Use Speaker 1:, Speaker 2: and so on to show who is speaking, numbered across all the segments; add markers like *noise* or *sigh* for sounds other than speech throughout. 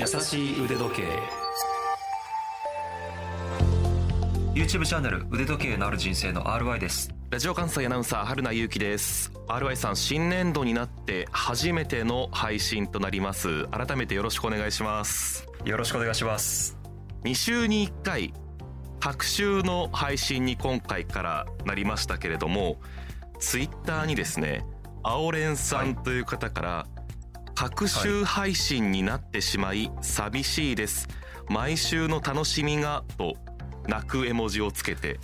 Speaker 1: 優しい腕時計。YouTube チャンネル腕時計のある人生の RY です。
Speaker 2: ラジオ関西アナウンサー春名優紀です。RY さん新年度になって初めての配信となります。改めてよろしくお願いします。
Speaker 1: よろしくお願いします。
Speaker 2: 2週に1回各週の配信に今回からなりましたけれどもツイッターにですね青蓮さんという方から、はい、各週配信になってしまい寂しいです。毎週の楽しみがと泣く絵文字をつけて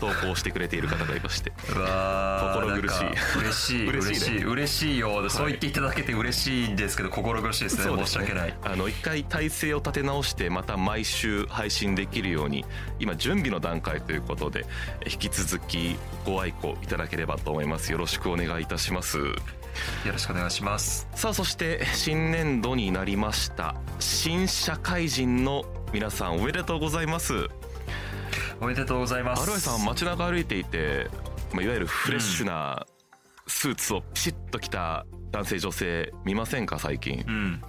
Speaker 2: 投稿してくれている方がいまして。*laughs* 心苦 *laughs* しい。
Speaker 1: 嬉しい嬉しい嬉しいよ、そう言っていただけて嬉しいんですけど心苦しいですね、ね、申し訳ない。
Speaker 2: あの一回体制を立て直してまた毎週配信できるように今準備の段階ということで引き続きご愛顧いただければと思います。よろしくお願いいたしますよ
Speaker 1: ろしくお願いします。
Speaker 2: さあそして新年度になりました。新社会人の皆さんおめでとうございます。
Speaker 1: おめでとうございます。
Speaker 2: アロエさん街中歩いていて、まあ、いわゆるフレッシュなスーツをピシッと着た男性女性見ませんか最近、
Speaker 1: うん、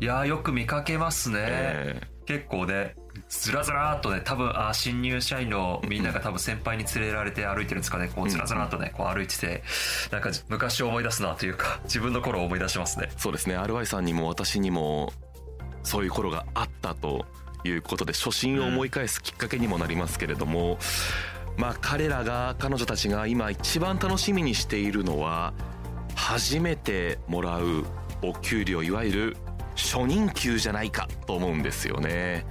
Speaker 1: いやよく見かけますね、えー、結構ねずらずらっとね多分あ新入社員のみんなが多分先輩に連れられて歩いてるんですかね。こうずらずらっとねこう歩いててなんか昔を思い出すなというか自分の頃を思い出しますね。
Speaker 2: そうですね。RY さんにも私にもそういう頃があったということで初心を思い返すきっかけにもなりますけれども、まあ彼らが彼女たちが今一番楽しみにしているのは初めてもらうお給料いわゆる初任給じゃないかと思うんですよね。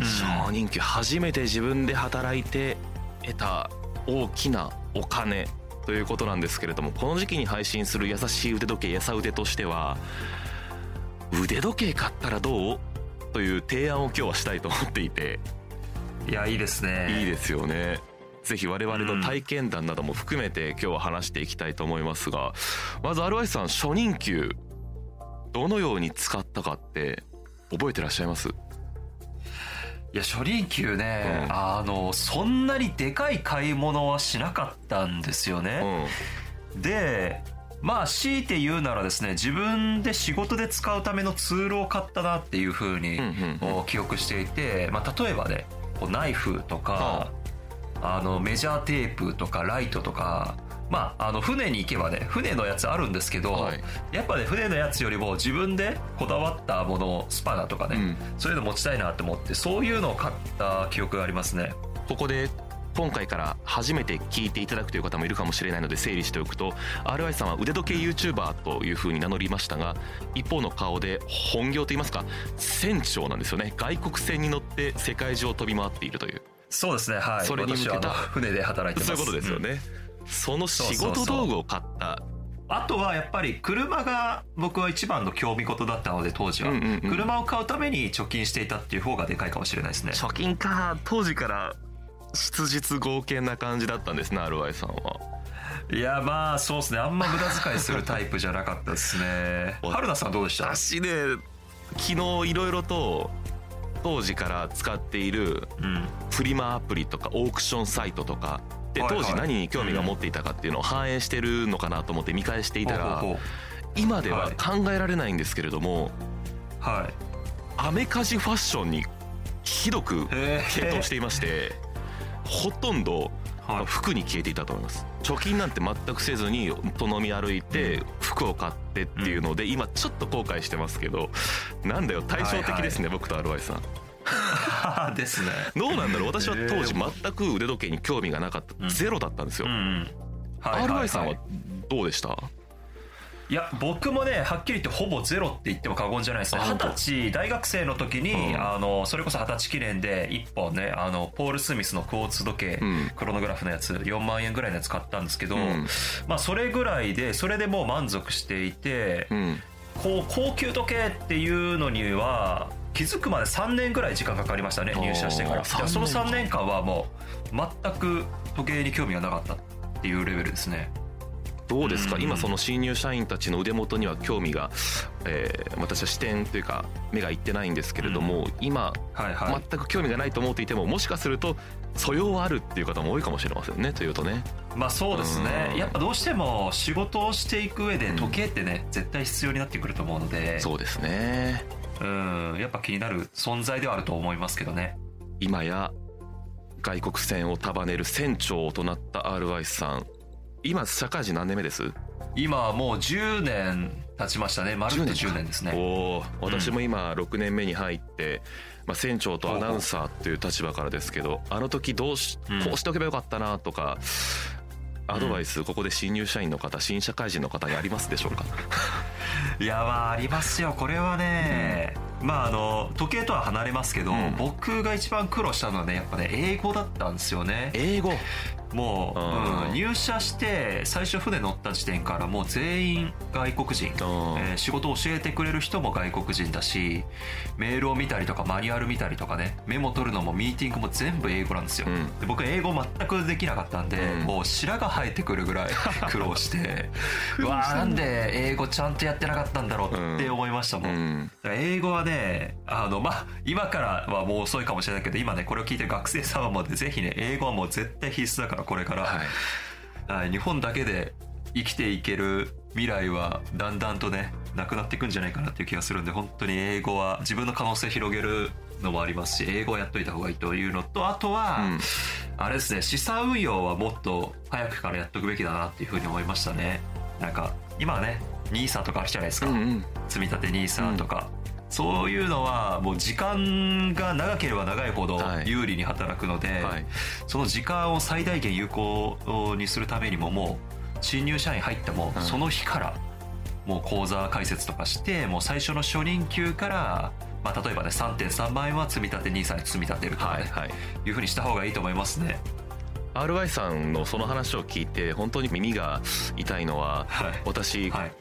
Speaker 2: 初任給初めて自分で働いて得た大きなお金ということなんですけれどもこの時期に配信する優しい腕時計やさ腕としては腕時計買ったらどうという提案を今日はしたいと思っていて。
Speaker 1: いやいいですね。
Speaker 2: いいですよね。ぜひ我々の体験談なども含めて今日は話していきたいと思いますがまず RY さん初任給どのように使ったかって覚えてらっしゃいます？い
Speaker 1: や初任給ね、うん、あのそんなにでかい買い物はしなかったんですよね、うん、でまあ強いて言うならですね自分で仕事で使うためのツールを買ったなっていうふうに記憶していて、まあ、例えばねナイフとかあのメジャーテープとかライトとかまあ、あの船に行けばね船のやつあるんですけど、はい、やっぱね船のやつよりも自分でこだわったものスパナとかね、うん、そういうの持ちたいなと思ってそういうのを買った記憶がありますね。
Speaker 2: ここで今回から初めて聞いていただくという方もいるかもしれないので整理しておくと RY さんは腕時計 YouTuber というふうに名乗りましたが一方の顔で本業といいますか船長なんですよね。外国船に乗って世界中を飛び回っているという。
Speaker 1: そうですね。はい。
Speaker 2: それに向けた
Speaker 1: 船で働いて
Speaker 2: ます。そういうことですよね、うん、その仕事道具を買った。
Speaker 1: あとはやっぱり車が僕は一番の興味事だったので当時は、うんうんうん、車を買うために貯金していたっていう方がでかいかもしれないですね。
Speaker 2: 貯金か。当時から質実剛健な感じだったんですね RY さんは。
Speaker 1: いやまあそうですね。あんま無駄遣いするタイプじゃなかったですね。*laughs* 春菜さんどうでした？
Speaker 2: 私ね昨日いろいろと当時から使っているフリマアプリとかオークションサイトとかで当時何に興味が持っていたかっていうのを反映してるのかなと思って見返していたら今では考えられないんですけれどもはい。アメカジファッションにひどく傾倒していましてほとんど服に消えていたと思います。貯金なんて全くせずにと飲み歩いて服を買ってっていうので今ちょっと後悔してますけどなんだよ対照的ですね、僕とアルバイさ
Speaker 1: ん *laughs* ですね。
Speaker 2: どうなんだろう？私は当時全く腕時計に興味がなかった、ゼロだったんですよ、アルバイさんはどうでした？
Speaker 1: いや僕もねはっきり言ってほぼゼロって言っても過言じゃないですね。二十歳大学生の時に、うん、あのそれこそ二十歳記念で1本ねあのポール・スミスのクォーツ時計、うん、クロノグラフのやつ4万円ぐらいのやつ買ったんですけど、うん、まあそれぐらいでそれでもう満足していて、こう高級時計っていうのには気づくまで3年ぐらい時間かかりましたね入社してから。その3年間はもう全く時計に興味がなかったっていうレベルですね。
Speaker 2: どうですか、今その新入社員たちの腕元には興味が、えー、私は視点というか目がいってないんですけれども、うん、今、はいはい、全く興味がないと思っていてももしかすると素養はあるっていう方も多いかもしれませんねというとね。
Speaker 1: まあそうですね、やっぱどうしても仕事をしていく上で時計ってね、うん、絶対必要になってくると思うので。
Speaker 2: そうですね
Speaker 1: うんやっぱ気になる存在ではあると思いますけどね。
Speaker 2: 今や外国船を束ねる船長となった RY さん。今社会人何年目です？
Speaker 1: 今はもう10年経ちましたね。丸っと10年ですね。
Speaker 2: おお私も今6年目に入って、まあ、船長とアナウンサーという立場からですけどあの時どうし
Speaker 1: うん。
Speaker 2: こうしておけばよかったなとかアドバイスここで新入社員の方新社会人の方にありますでしょうか？
Speaker 1: いやまあありますよ。これはね、まああの時計とは離れますけど、
Speaker 2: うん。
Speaker 1: 僕が一番苦労したのはねやっぱね英語だったんですよね。
Speaker 2: 英語？
Speaker 1: もう、
Speaker 2: うん。
Speaker 1: うん入社して最初船乗った時点からもう全員外国人、
Speaker 2: うん。
Speaker 1: えー仕事を教えてくれる人も外国人だしメールを見たりとかマニュアル見たりとかねメモ取るのもミーティングも全部英語なんですよ、
Speaker 2: うん。
Speaker 1: で僕英語全くできなかったんで、
Speaker 2: うん。
Speaker 1: もう白が生えてくるぐらい苦労して。う *laughs* わーなんで英語ちゃんとやってなかったんだろうって思いましたもん、
Speaker 2: うん。
Speaker 1: 英語はねあのまあ今からはもう遅いかもしれないけど今ねこれを聞いてる学生さんはもうぜひね英語はもう絶対必須だからこれから、
Speaker 2: はい。
Speaker 1: はい。日本だけで生きていける未来はだんだんとねなくなっていくんじゃないかなっていう気がするんで本当に英語は自分の可能性広げるのもありますし英語をやっといた方がいいというのとあとは、
Speaker 2: うん。
Speaker 1: あれですね資産運用はもっと早くからやっとくべきだなっていうふうに思いましたね。なんか今はね NISA とかあるじゃないですか、
Speaker 2: うんうん。
Speaker 1: 積み立て NISA とか、そういうのはもう時間が長ければ長いほど
Speaker 2: はい。
Speaker 1: 有利に働くので、
Speaker 2: はい。
Speaker 1: その時間を最大限有効にするためにももう新入社員入っても
Speaker 2: うん。
Speaker 1: その日からもう口座開設とかしてもう最初の初任給から、まあ、例えばね3.3万円は積み立て NISA に積み立てるとかね、
Speaker 2: はいはい。
Speaker 1: いうふうにした方がいいと思いますね。
Speaker 2: RY さんのその話を聞いて本当に耳が痛いのは
Speaker 1: はい。
Speaker 2: 私
Speaker 1: はい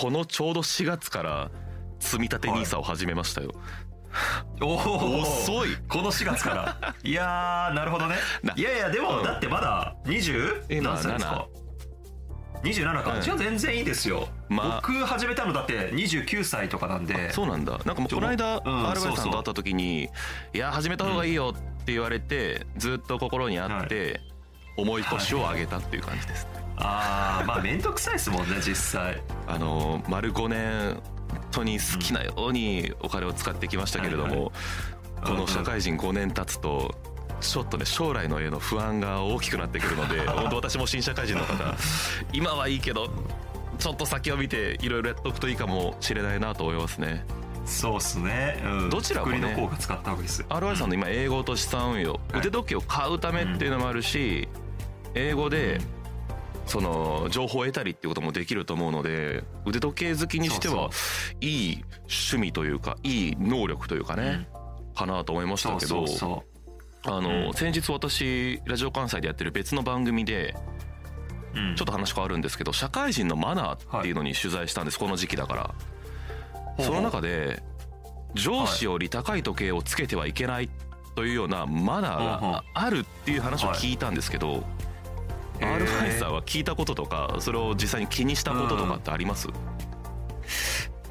Speaker 2: このちょうど4月から積み立て NISA を始めましたよ、
Speaker 1: おお
Speaker 2: 遅い。
Speaker 1: この4月から。いやーなるほどね。
Speaker 2: な。い
Speaker 1: やいやでも、
Speaker 2: うん。
Speaker 1: だってまだ 20?
Speaker 2: 今
Speaker 1: 何歳ですか？27か、
Speaker 2: うん
Speaker 1: じゃあ全然いいですよ、
Speaker 2: まあ。
Speaker 1: 僕始めたのだって29歳とかなんで。
Speaker 2: そうなんだ。なんかもうこの間 RY さんと会った時に「いや始めた方がいいよ」って言われてずっと心にあって重い腰を上げたっていう感じです。
Speaker 1: ああまあ面倒くさいですもんね実際。
Speaker 2: あの丸5年本当に好きなようにお金を使ってきましたけれど
Speaker 1: はい
Speaker 2: もこの社会人5年経つとちょっとね将来のへの不安が大きくなってくるので *laughs* 本当私も新社会人の方今はいいけどちょっと先を見ていろいろやっとくといいかもしれないなと思いますね
Speaker 1: そうっすね、うん、
Speaker 2: どちらも
Speaker 1: の効果使ったです
Speaker 2: RY さんの今英語と資産運用。
Speaker 1: はい。
Speaker 2: 腕時計を買うためっていうのもあるし英語でその情報を得たりっていうこともできると思うので腕時計好きにしては
Speaker 1: そ
Speaker 2: いい趣味というかいい能力というかねかなと思いましたけど
Speaker 1: そうそうそ
Speaker 2: あ
Speaker 1: うん。
Speaker 2: の先日私ラジオ関西でやってる別の番組で
Speaker 1: う、うん。
Speaker 2: ちょっと話変わるんですけど社会人のマナーっていうのに取材したんですこの時期だからその中で上司より高い時計をつけてはいけないというようなマナーがあるっていう話を聞いたんですけど、
Speaker 1: へー
Speaker 2: RY さんは聞いたこととかそれを実際に気にしたこととかってあります、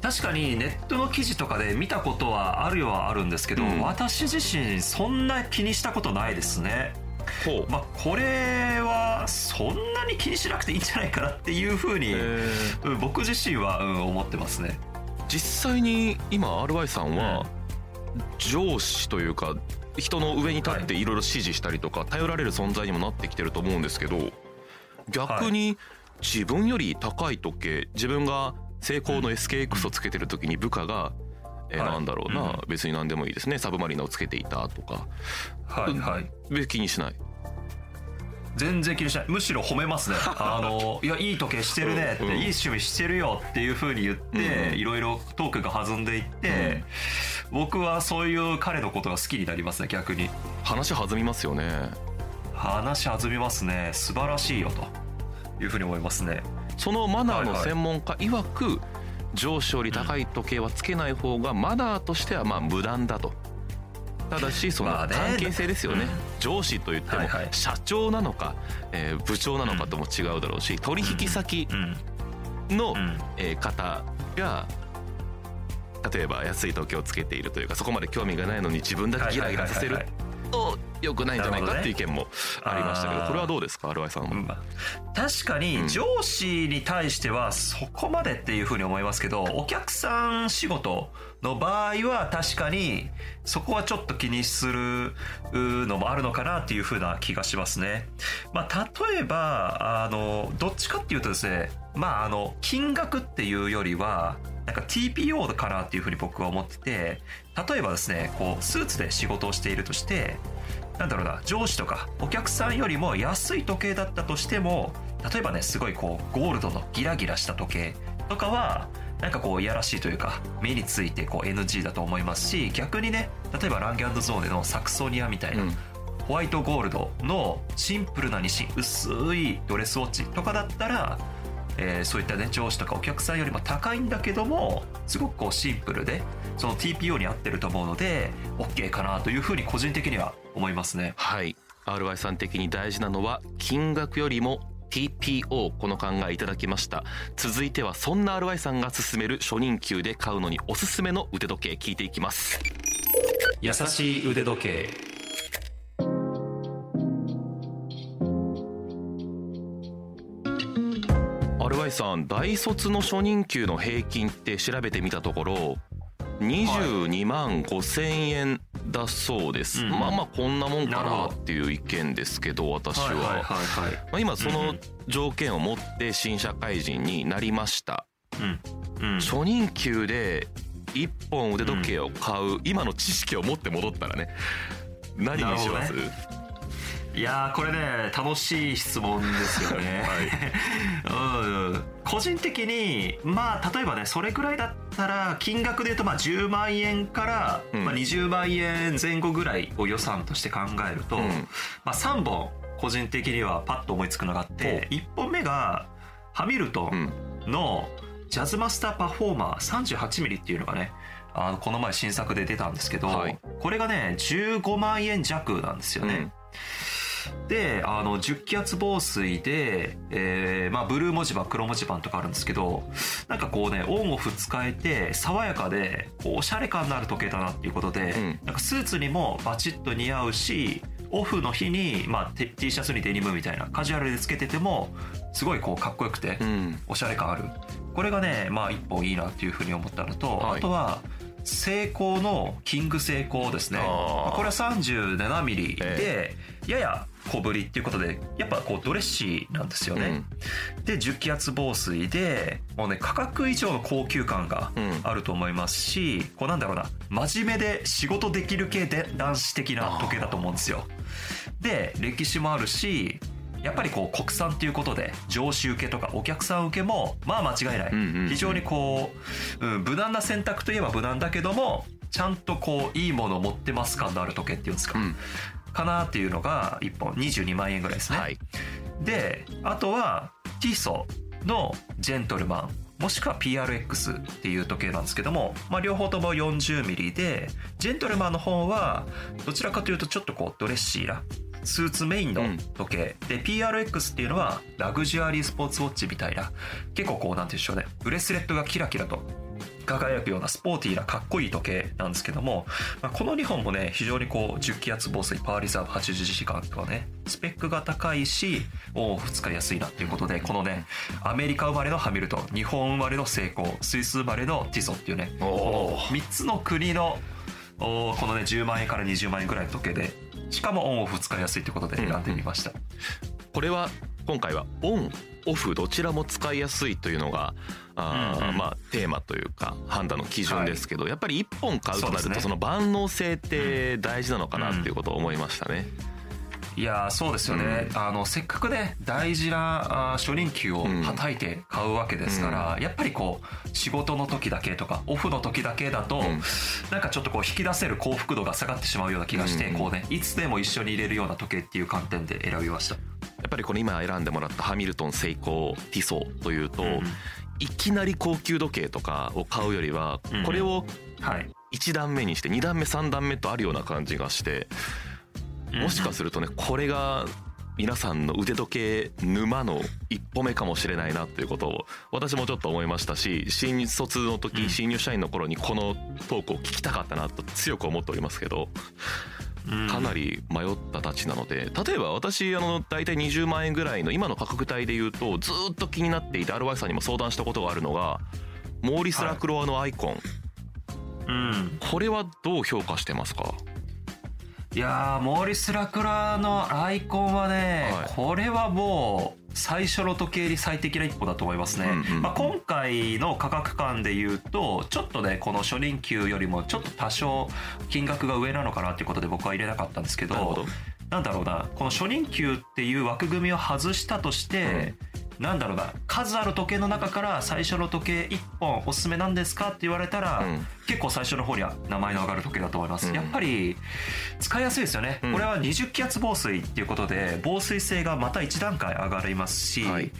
Speaker 1: 確かにネットの記事とかで見たことはあるはあるんですけど、
Speaker 2: うん。
Speaker 1: 私自身そんな気にしたことないですね。
Speaker 2: ほう。
Speaker 1: まあこれはそんなに気にしなくていいんじゃないかなっていうふうに、僕自身は、うん、思ってますね
Speaker 2: 実際に今 RY さんは上司というか人の上に立ってい。ろいろ指示したりとか頼られる存在にもなってきてると思うんですけど逆に自分より高い時計自分が成功の SKX をつけてる時に部下が、えなんだろうな、
Speaker 1: うん。
Speaker 2: 別に何でもいいですね。サブマリナをつけていたとか。別に気にしない
Speaker 1: 全然気にしない。むしろ褒めますね。*laughs* あのいやいい時計してるねって、
Speaker 2: うん
Speaker 1: いい趣味してるよっていうふうに言って、
Speaker 2: うん
Speaker 1: いろいろトークが弾んでいって、僕はそういう彼のことが好きになりますね逆に。
Speaker 2: 話弾みますよね。
Speaker 1: 話弾みますね。素晴らしいよと。いうふうに思いますね。
Speaker 2: そのマナーの
Speaker 1: はいはい。
Speaker 2: 専門家曰く上司より高い時計はつけない方がマナーとしてはまあ無難だとただしその関係性ですよね。
Speaker 1: うん
Speaker 2: 上司といっても社長なのかえー部長なのかとも違うだろうし取引先
Speaker 1: うん。
Speaker 2: の
Speaker 1: うん。
Speaker 2: えー方が例えば安い時計をつけているというかそこまで興味がないのに自分だけギラギラさせると良くないんじゃないかっていう意見もありましたけど、これはどうですか、アルワイさんは。
Speaker 1: 確かに上司に対してはそこまでっていうふうに思いますけど、お客さん仕事の場合は確かにそこはちょっと気にするのもあるのかなっていうふうな気がしますね。まあ、例えば、あの、どっちかっていうとですね、まあ、あの、金額っていうよりは、なんか TPO かなっていうふうに僕は思ってて、例えばですね、こう、スーツで仕事をしているとして、なんだろうな、上司とかお客さんよりも安い時計だったとしても、例えばね、すごいこう、ゴールドのギラギラした時計とかは、なんかこういやらしいというか目についてこう NG だと思いますし逆にね例えばランゲゾーネのサクソニアみたいな、ホワイトゴールドのシンプルなにし薄いドレスウォッチとかだったら、えー、そういったね上司とかお客さんよりも高いんだけどもすごくこうシンプルでその TPO に合ってると思うので OK かなというふうに個人的には思いますね。
Speaker 2: はい。RY さん的に大事なのは金額よりも TPO この考えいただきました。続いてはそんな RY さんが勧める初任給で買うのにおすすめの腕時計聞いていきます。
Speaker 1: 優しい腕時計
Speaker 2: アルワイさん大卒の初任給の平均って調べてみたところ22万5千円だそうです、うん、まあまあこんなもんかなっていう意見ですけど私は。今その条件を持って新社会人になりました、うん、初任給で1本腕時計を買う今の知識を持って戻ったらね何にします、
Speaker 1: いやこれね楽しい質問ですよね、*laughs* はい。うん、個人的にまあ例えばねそれぐらいだったら金額で言うとまあ10万円から、まあ、20万円前後ぐらいを予算として考えると、うん、まあ、3本個人的にはパッと思いつくのがあって1本目がハミルトンのジャズマスターパフォーマー 38mm っていうのがねあのこの前新作で出たんですけど、はい、これがね15万円弱なんですよね。うんで、あの、10気圧防水で、えー、まあ、ブルー文字盤、黒文字盤とかあるんですけど、なんかこうね、オンオフ使えて、爽やかで、こう、おしゃれ感のある時計だなっていうことで、うん、なんかスーツにもバチッと似合うし、オフの日に、まあ、T シャツにデニムみたいなカジュアルでつけててもすごいこうかっこよくて、おしゃれ感ある。これがねまあ一本いいなっていうふうに思ったのと、はい、あとは成功のキング成功ですね。これは 37mm でやや小ぶりっていうことでやっぱこうドレッシーなんですよね、うん、で10気圧防水でもうね価格以上の高級感があると思いますし、うん、こうなんだろうな真面目で仕事できる系で男子的な時計だと思うんですよ。で歴史もあるしやっぱりこう国産っていうことで上司受けとかお客さん受けもまあ間違いない、非常にこう、うん、無難な選択といえば無難だけどもちゃんとこういいものを持ってます感のある時計っていうんですか、うん、かなっていうのが1本22万円ぐらいですね、はい、であとはティソのジェントルマンもしくは PRX っていう時計なんですけども、まあ、両方とも 40mm でジェントルマンの方はどちらかというとちょっとこうドレッシーなスーツメインの時計、うん、で PRX っていうのはラグジュアリースポーツウォッチみたいな結構こうなんて言うんでしょうね。ブレスレットがキラキラと輝くようなスポーティーなかっこいい時計なんですけども、まあ、この2本もね非常にこう10気圧防水パワーリザーブ80時間とかねスペックが高いしオンオフ使いやすいなっていうことでこのねアメリカ生まれのハミルトン日本生まれのセイコースイス生まれのティソっていうね3つの国のこのね10万円から20万円ぐらいの時計でしかもオンオフ使いやすいということで選んでみました、うんうん、
Speaker 2: これは今回はオンオフどちらも使いやすいというのがあ、うんうん、まあテーマというか判断の基準ですけど、はい、やっぱり1本買うとなるとその万能性って大事なのかなっていうことを思いましたね。うん。
Speaker 1: いやそうですよね、うん、あのせっかくね大事な初任給をはたいて買うわけですから、うん、やっぱりこう仕事の時だけとかオフの時だけだと、うん、なんかちょっとこう引き出せる幸福度が下がってしまうような気がして、こうねいつでも一緒に入れるような時計っていう観点で選びました
Speaker 2: ぱりこの今選んでもらったハミルトンセイコーティソーというと、いきなり高級時計とかを買うよりはこれを1段目にして2段目3段目とあるような感じがしてもしかするとねこれが皆さんの腕時計沼の一歩目かもしれないなということを私もちょっと思いましたし新卒の時、新入社員の頃にこのトークを聞きたかったなと強く思っておりますけどかなり迷ったたちなので例えば私あの大体20万円ぐらいの今の価格帯で言うとずっと気になっていて RY さんにも相談したことがあるのがモーリス・ラクロワのアイコン、はい、うん。これはどう評価してますか？
Speaker 1: いやモーリス・ラクラのアイコンはね、はい、これはもう最初の時計に最適な一歩だと思いますね、うんうん、まあ、今回の価格感でいうとちょっとねこの初任給よりもちょっと多少金額が上なのかなっていうことで僕は入れなかったんですけど。なんだろうなこの初任給っていう枠組みを外したとして、うんなんだろうな数ある時計の中から最初の時計1本おすすめなんですかって言われたら、うん、結構最初の方には名前の上がる時計だと思います、うん、やっぱり使いやすいですよね、うん、これは20気圧防水っていうことで防水性がまた1段階上がりますし、はい、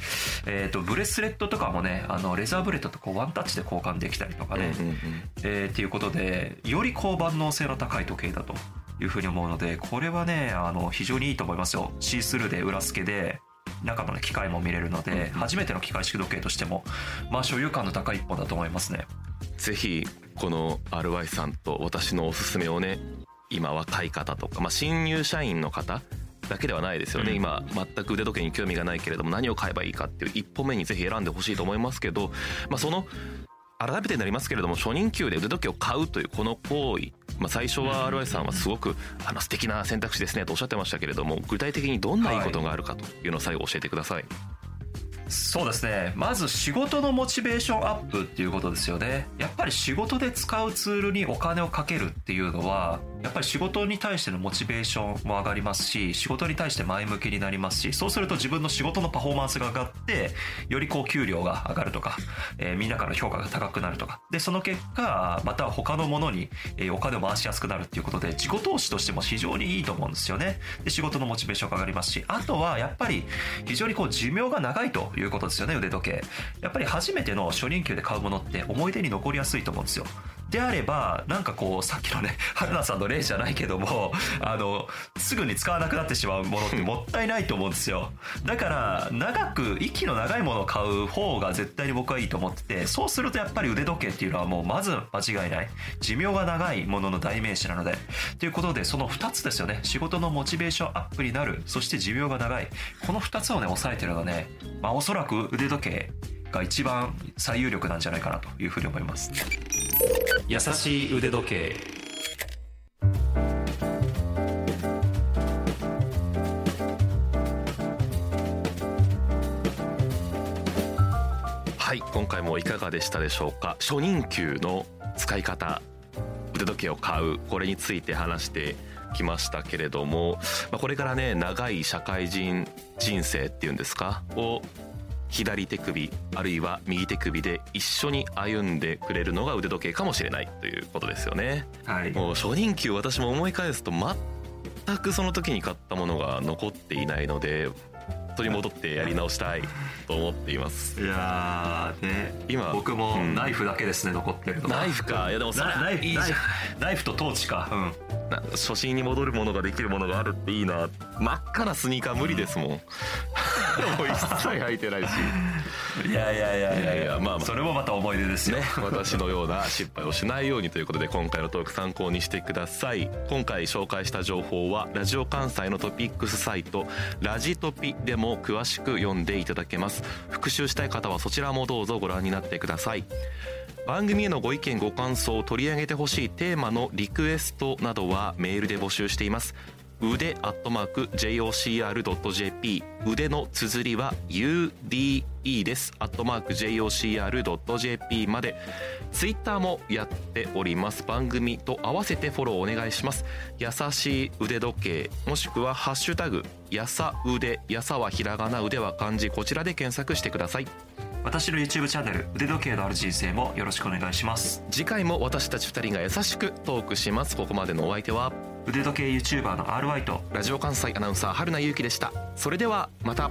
Speaker 1: えーと、ブレスレットとかもねあのレザーブレッドとこうワンタッチで交換できたりとかね、うんうんうん、えー、っていうことでよりこう万能性の高い時計だというふうに思うのでこれはねあの非常にいいと思いますよ。シースルーで裏付けで中の機械も見れるので、初めての機械式時計としても、まあ、所有感の高い一本だと思いますね。
Speaker 2: ぜひこの RY さんと私のおすすめをね今若い方とか、まあ、新入社員の方だけではないですよね、うん、今全く腕時計に興味がないけれども何を買えばいいかっていう一歩目にぜひ選んでほしいと思いますけど、まあ、その改めてになりますけれども初任給で腕時計を買うというこの行為、まあ、最初は RY さんはすごくあの素敵な選択肢ですねとおっしゃってましたけれども具体的にどんないいことがあるかというのを最後教えてください。はい。
Speaker 1: そうですね。まず仕事のモチベーションアップっていうことですよね。やっぱり仕事で使うツールにお金をかけるっていうのはやっぱり仕事に対してのモチベーションも上がりますし仕事に対して前向きになりますしそうすると自分の仕事のパフォーマンスが上がってよりこう給料が上がるとか、えー、みんなから評価が高くなるとか。でその結果また他のものに、お金を回しやすくなるっていうことで自己投資としても非常にいいと思うんですよね。で仕事のモチベーションが上がりますしあとはやっぱり非常にこう寿命が長いということですよね腕時計。やっぱり初めての初任給で買うものって思い出に残りやすいと思うんですよ。であればなんかこうさっきのね *laughs* 春菜さんの例じゃないけどもあのすぐに使わなくなってしまうものってもったいないと思うんですよ。だから長く息の長いものを買う方が絶対に僕はいいと思っててそうするとやっぱり腕時計っていうのはもうまず間違いない。寿命が長いものの代名詞なので。ということでその2つですよね。仕事のモチベーションアップになる。そして寿命が長い。この2つをね抑えてるのはねまあおそらく腕時計が一番最有力なんじゃないかなというふうに思います。優しい腕時計。
Speaker 2: はい今回もいかがでしたでしょうか？初任給の使い方腕時計を買う。これについて話してきましたけれども、まあ、これからね長い社会人人生っていうんですか？を左手首あるいは右手首で一緒に歩んでくれるのが腕時計かもしれないということですよね、はい、もう初任給私も思い返すと全くその時に買ったものが残っていないので当に戻ってやり直したいと思っています。
Speaker 1: いやね。今僕もナイフだけですね、うん、残ってるの
Speaker 2: ナイフか。いやでもそれ
Speaker 1: ナイフいいじゃん。ナイフとトーチか。うん。
Speaker 2: 初心に戻るものができるものがあるっていいな。真っ赤なスニーカー無理ですもん、うん、もう一切履いてないし。
Speaker 1: いやいやいやいや。いやまあ、まあ、それもまた思い出ですよ、ね、
Speaker 2: 私のような失敗をしないようにということで今回のトーク参考にしてください。今回紹介した情報はラジオ関西のトピックスサイトラジトピでも詳しく読んでいただけます。復習したい方はそちらもどうぞご覧になってください。番組へのご意見ご感想取り上げてほしいテーマのリクエストなどはメールで募集しています腕アットマーク JOCR.jp 腕の綴りは UDE です。アットマーク JOCR.jp まで。ツイッターもやっております。番組と合わせてフォローお願いします。優しい腕時計もしくはハッシュタグやさ腕やさはひらがな腕は漢字。こちらで検索してください。
Speaker 1: 私の YouTube チャンネル腕時計のある人生もよろしくお願いします。
Speaker 2: 次回も私たち2人が優しくトークします。ここまでのお相手は
Speaker 1: 腕時計 YouTuber の RY と
Speaker 2: ラジオ関西アナウンサー春名優希でした。それではまた。